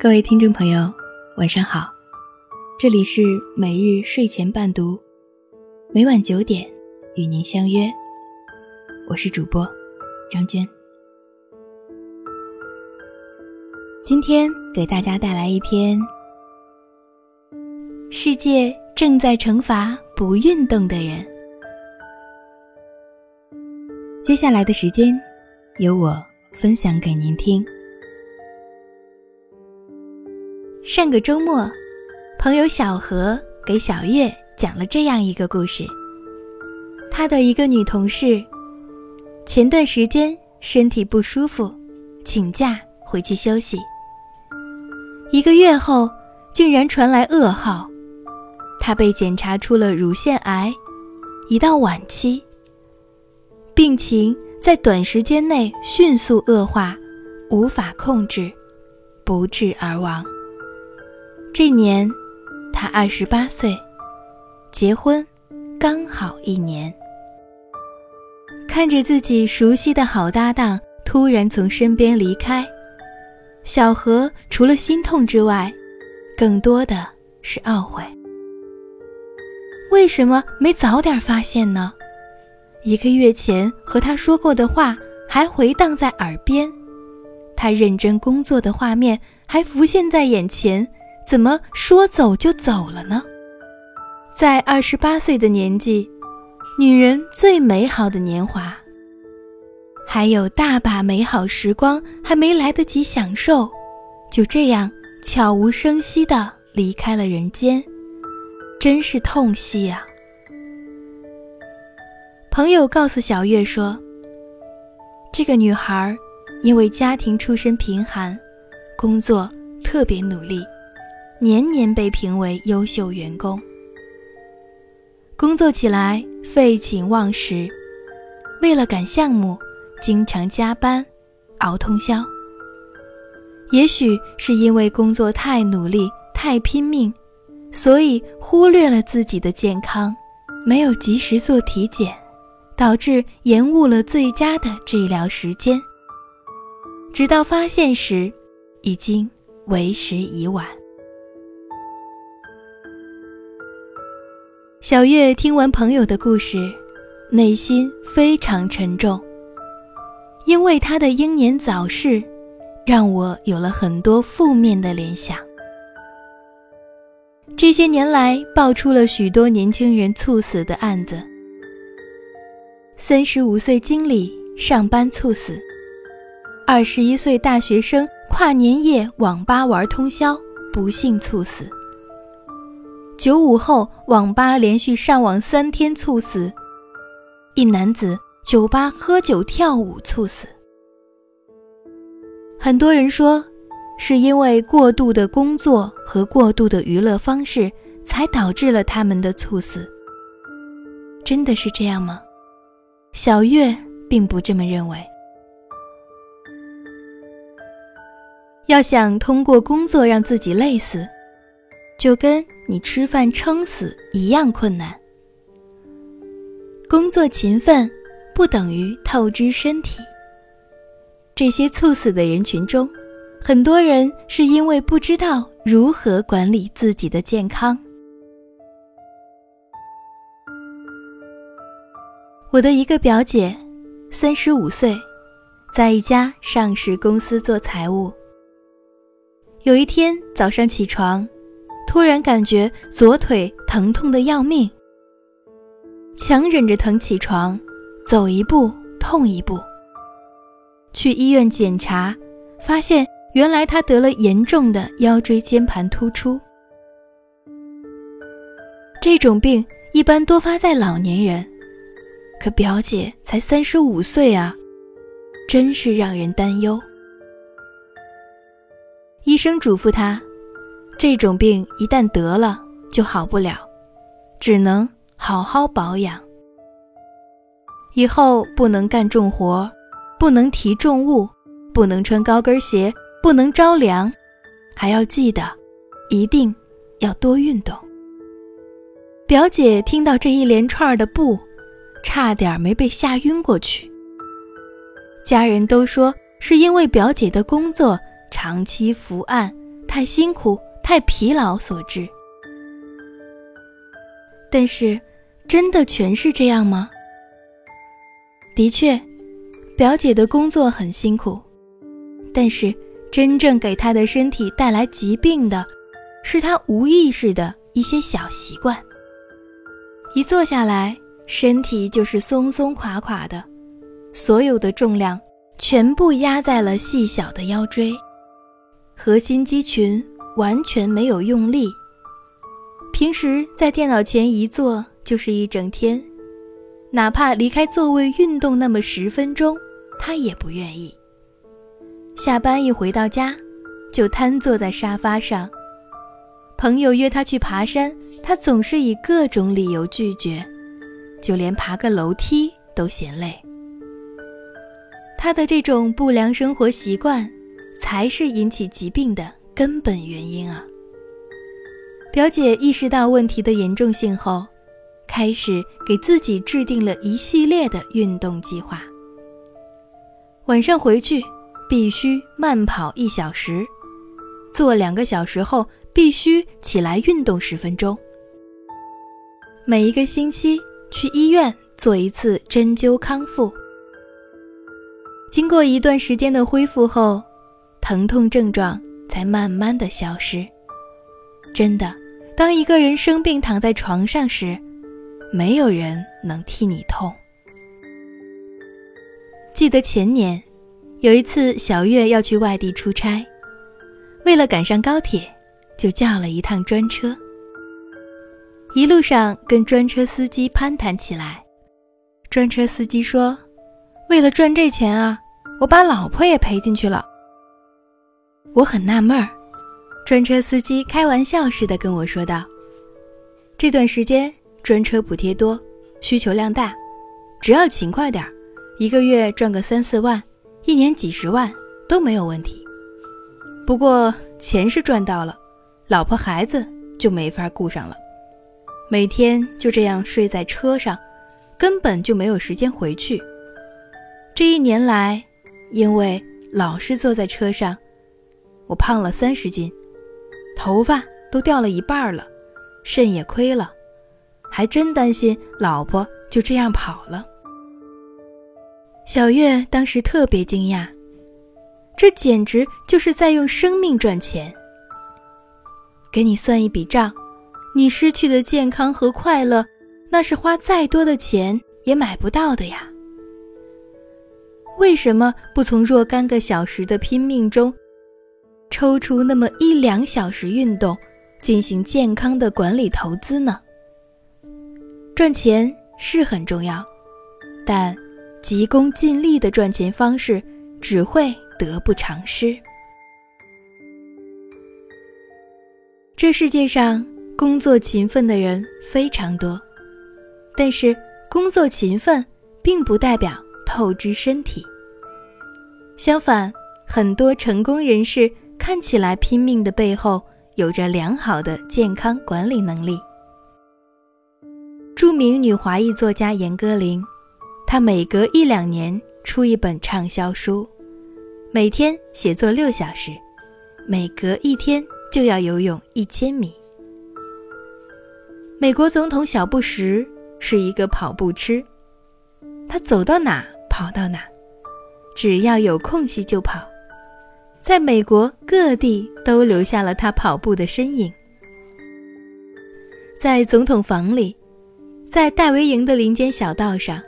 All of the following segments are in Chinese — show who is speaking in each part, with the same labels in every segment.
Speaker 1: 各位听众朋友，晚上好，这里是每日睡前伴读，每晚九点与您相约，我是主播张娟。今天给大家带来一篇：世界正在惩罚不运动的人。接下来的时间，由我分享给您听。上个周末，朋友小何给小月讲了这样一个故事。他的一个女同事，前段时间身体不舒服，请假回去休息。一个月后，竟然传来噩耗，她被检查出了乳腺癌，已到晚期。病情在短时间内迅速恶化，无法控制，不治而亡。这年，他二十八岁，结婚刚好一年。看着自己熟悉的好搭档突然从身边离开，小何除了心痛之外，更多的是懊悔。为什么没早点发现呢？一个月前和他说过的话还回荡在耳边，他认真工作的画面还浮现在眼前。怎么说走就走了呢？在二十八岁的年纪，女人最美好的年华，还有大把美好时光还没来得及享受，就这样悄无声息地离开了人间，真是痛惜啊！朋友告诉小月说，这个女孩因为家庭出身贫寒，工作特别努力。年年被评为优秀员工，工作起来废寝忘食，为了赶项目，经常加班，熬通宵。也许是因为工作太努力、太拼命，所以忽略了自己的健康，没有及时做体检，导致延误了最佳的治疗时间。直到发现时，已经为时已晚。小月听完朋友的故事，内心非常沉重。因为他的英年早逝，让我有了很多负面的联想。这些年来，爆出了许多年轻人猝死的案子：三十五岁经理上班猝死，二十一岁大学生跨年夜网吧玩通宵，不幸猝死。九五后网吧连续上网三天猝死，一男子酒吧喝酒跳舞猝死。很多人说，是因为过度的工作和过度的娱乐方式，才导致了他们的猝死。真的是这样吗？小月并不这么认为。要想通过工作让自己累死。就跟你吃饭撑死一样困难。工作勤奋不等于透支身体。这些猝死的人群中，很多人是因为不知道如何管理自己的健康。我的一个表姐，三十五岁，在一家上市公司做财务。有一天早上起床。突然感觉左腿疼痛的要命，强忍着疼起床，走一步痛一步。去医院检查，发现原来他得了严重的腰椎间盘突出。这种病一般多发在老年人，可表姐才三十五岁啊，真是让人担忧。医生嘱咐他。这种病一旦得了就好不了，只能好好保养。以后不能干重活，不能提重物，不能穿高跟鞋，不能着凉，还要记得，一定要多运动。表姐听到这一连串的不，差点没被吓晕过去。家人都说是因为表姐的工作长期伏案。太辛苦、太疲劳所致。但是，真的全是这样吗？的确，表姐的工作很辛苦，但是真正给她的身体带来疾病的，是她无意识的一些小习惯。一坐下来，身体就是松松垮垮的，所有的重量全部压在了细小的腰椎，核心肌群完全没有用力。平时在电脑前一坐就是一整天，哪怕离开座位运动那么十分钟，他也不愿意。下班一回到家，就瘫坐在沙发上。朋友约他去爬山，他总是以各种理由拒绝，就连爬个楼梯都嫌累。他的这种不良生活习惯，才是引起疾病的根本原因啊！表姐意识到问题的严重性后，开始给自己制定了一系列的运动计划。晚上回去必须慢跑一小时，做两个小时后必须起来运动十分钟。每一个星期去医院做一次针灸康复。经过一段时间的恢复后，疼痛症状才慢慢的消失。真的。当一个人生病躺在床上时，没有人能替你痛。记得前年，有一次小月要去外地出差，为了赶上高铁，就叫了一趟专车。一路上跟专车司机攀谈起来，专车司机说：“为了赚这钱啊，我把老婆也赔进去了。”我很纳闷儿。专车司机开玩笑似的跟我说道：“这段时间专车补贴多，需求量大，只要勤快点儿，一个月赚个三四万，一年几十万都没有问题。不过钱是赚到了，老婆孩子就没法顾上了，每天就这样睡在车上，根本就没有时间回去。这一年来，因为老是坐在车上，我胖了三十斤。”头发都掉了一半了，肾也亏了，还真担心老婆就这样跑了。小月当时特别惊讶，这简直就是在用生命赚钱。给你算一笔账，你失去的健康和快乐，那是花再多的钱也买不到的呀。为什么不从若干个小时的拼命中？抽出那么一两小时运动，进行健康的管理投资呢？赚钱是很重要，但急功近利的赚钱方式只会得不偿失。这世界上工作勤奋的人非常多，但是工作勤奋并不代表透支身体。相反，很多成功人士。看起来拼命的背后，有着良好的健康管理能力。著名女华裔作家严歌苓，她每隔一两年出一本畅销书，每天写作六小时，每隔一天就要游泳一千米。美国总统小布什是一个跑步痴，他走到哪跑到哪，只要有空隙就跑。在美国各地都留下了他跑步的身影，在总统房里，在戴维营的林间小道上，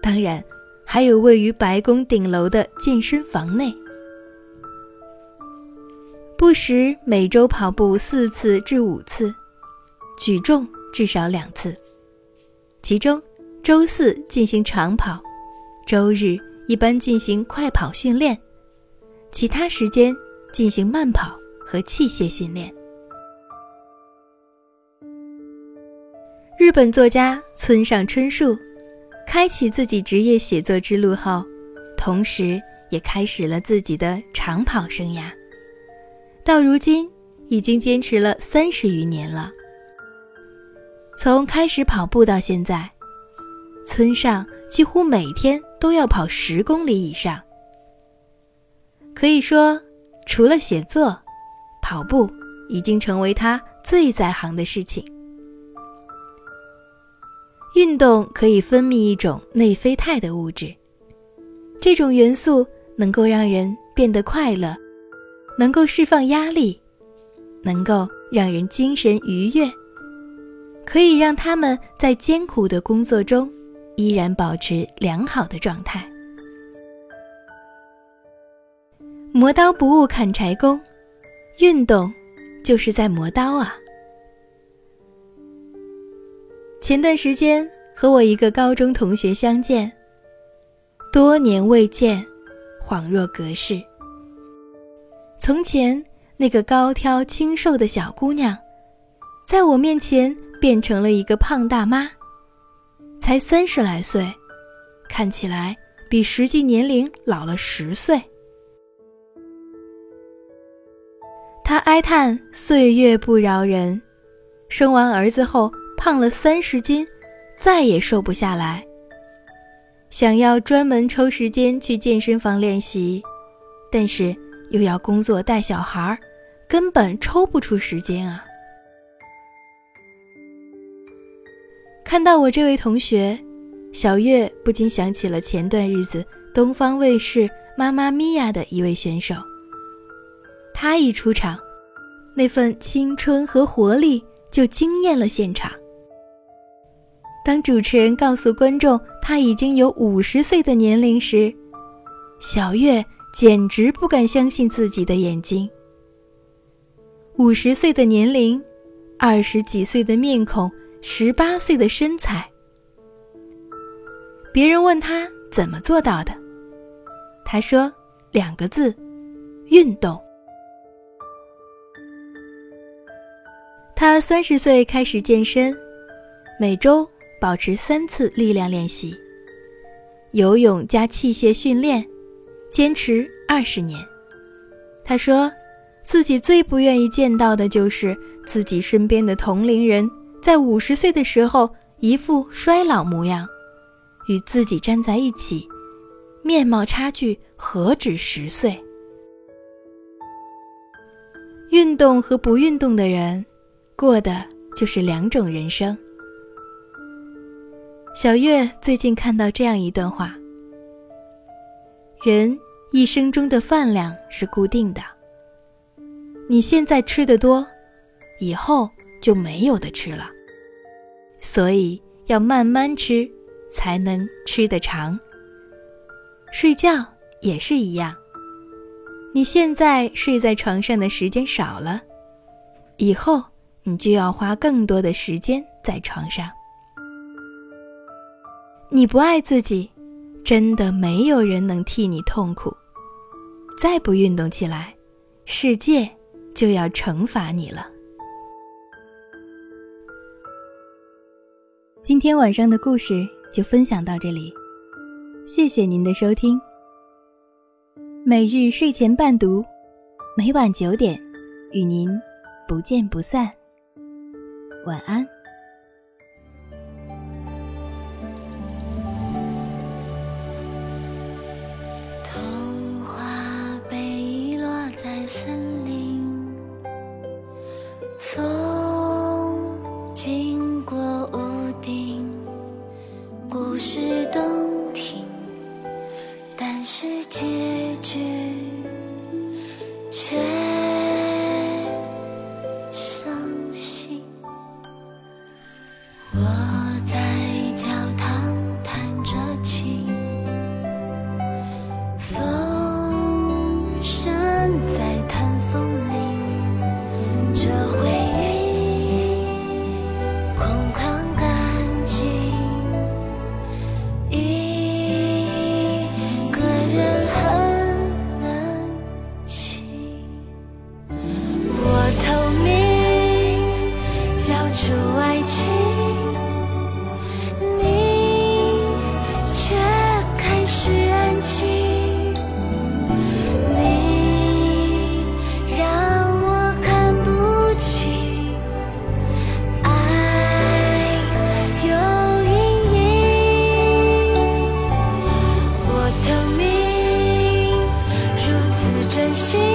Speaker 1: 当然还有位于白宫顶楼的健身房内。布什每周跑步四次至五次，举重至少两次，其中周四进行长跑，周日一般进行快跑训练。其他时间进行慢跑和器械训练。日本作家村上春树开启自己职业写作之路后，同时也开始了自己的长跑生涯。到如今，已经坚持了三十余年了。从开始跑步到现在，村上几乎每天都要跑十公里以上。可以说，除了写作，跑步已经成为他最在行的事情。运动可以分泌一种内啡肽的物质，这种元素能够让人变得快乐，能够释放压力，能够让人精神愉悦，可以让他们在艰苦的工作中依然保持良好的状态。磨刀不误砍柴工，运动就是在磨刀啊。前段时间和我一个高中同学相见，多年未见，恍若隔世。从前那个高挑清瘦的小姑娘，在我面前变成了一个胖大妈，才三十来岁，看起来比实际年龄老了十岁。他哀叹岁月不饶人，生完儿子后。胖了三十斤，再也瘦不下来。想要专门抽时间去健身房练习，但是又要工作带小孩，根本抽不出时间啊！看到我这位同学，小月不禁想起了前段日子东方卫视《妈妈咪呀》的一位选手。他一出场，那份青春和活力就惊艳了现场。当主持人告诉观众他已经有五十岁的年龄时，小月简直不敢相信自己的眼睛。五十岁的年龄，二十几岁的面孔，十八岁的身材。别人问他怎么做到的，他说两个字：运动。他三十岁开始健身，每周。保持三次力量练习，游泳加器械训练，坚持二十年。他说，自己最不愿意见到的就是自己身边的同龄人在五十岁的时候一副衰老模样，与自己站在一起，面貌差距何止十岁。运动和不运动的人，过的就是两种人生。小月最近看到这样一段话：人一生中的饭量是固定的，你现在吃的多，以后就没有的吃了，所以要慢慢吃，才能吃得长。睡觉也是一样，你现在睡在床上的时间少了，以后你就要花更多的时间在床上。你不爱自己，真的没有人能替你痛苦。再不运动起来，世界就要惩罚你了。今天晚上的故事就分享到这里，谢谢您的收听。每日睡前伴读，每晚九点与您不见不散。晚安。
Speaker 2: 童话被遗落在森林风经过屋顶故事动听但是结局珍惜。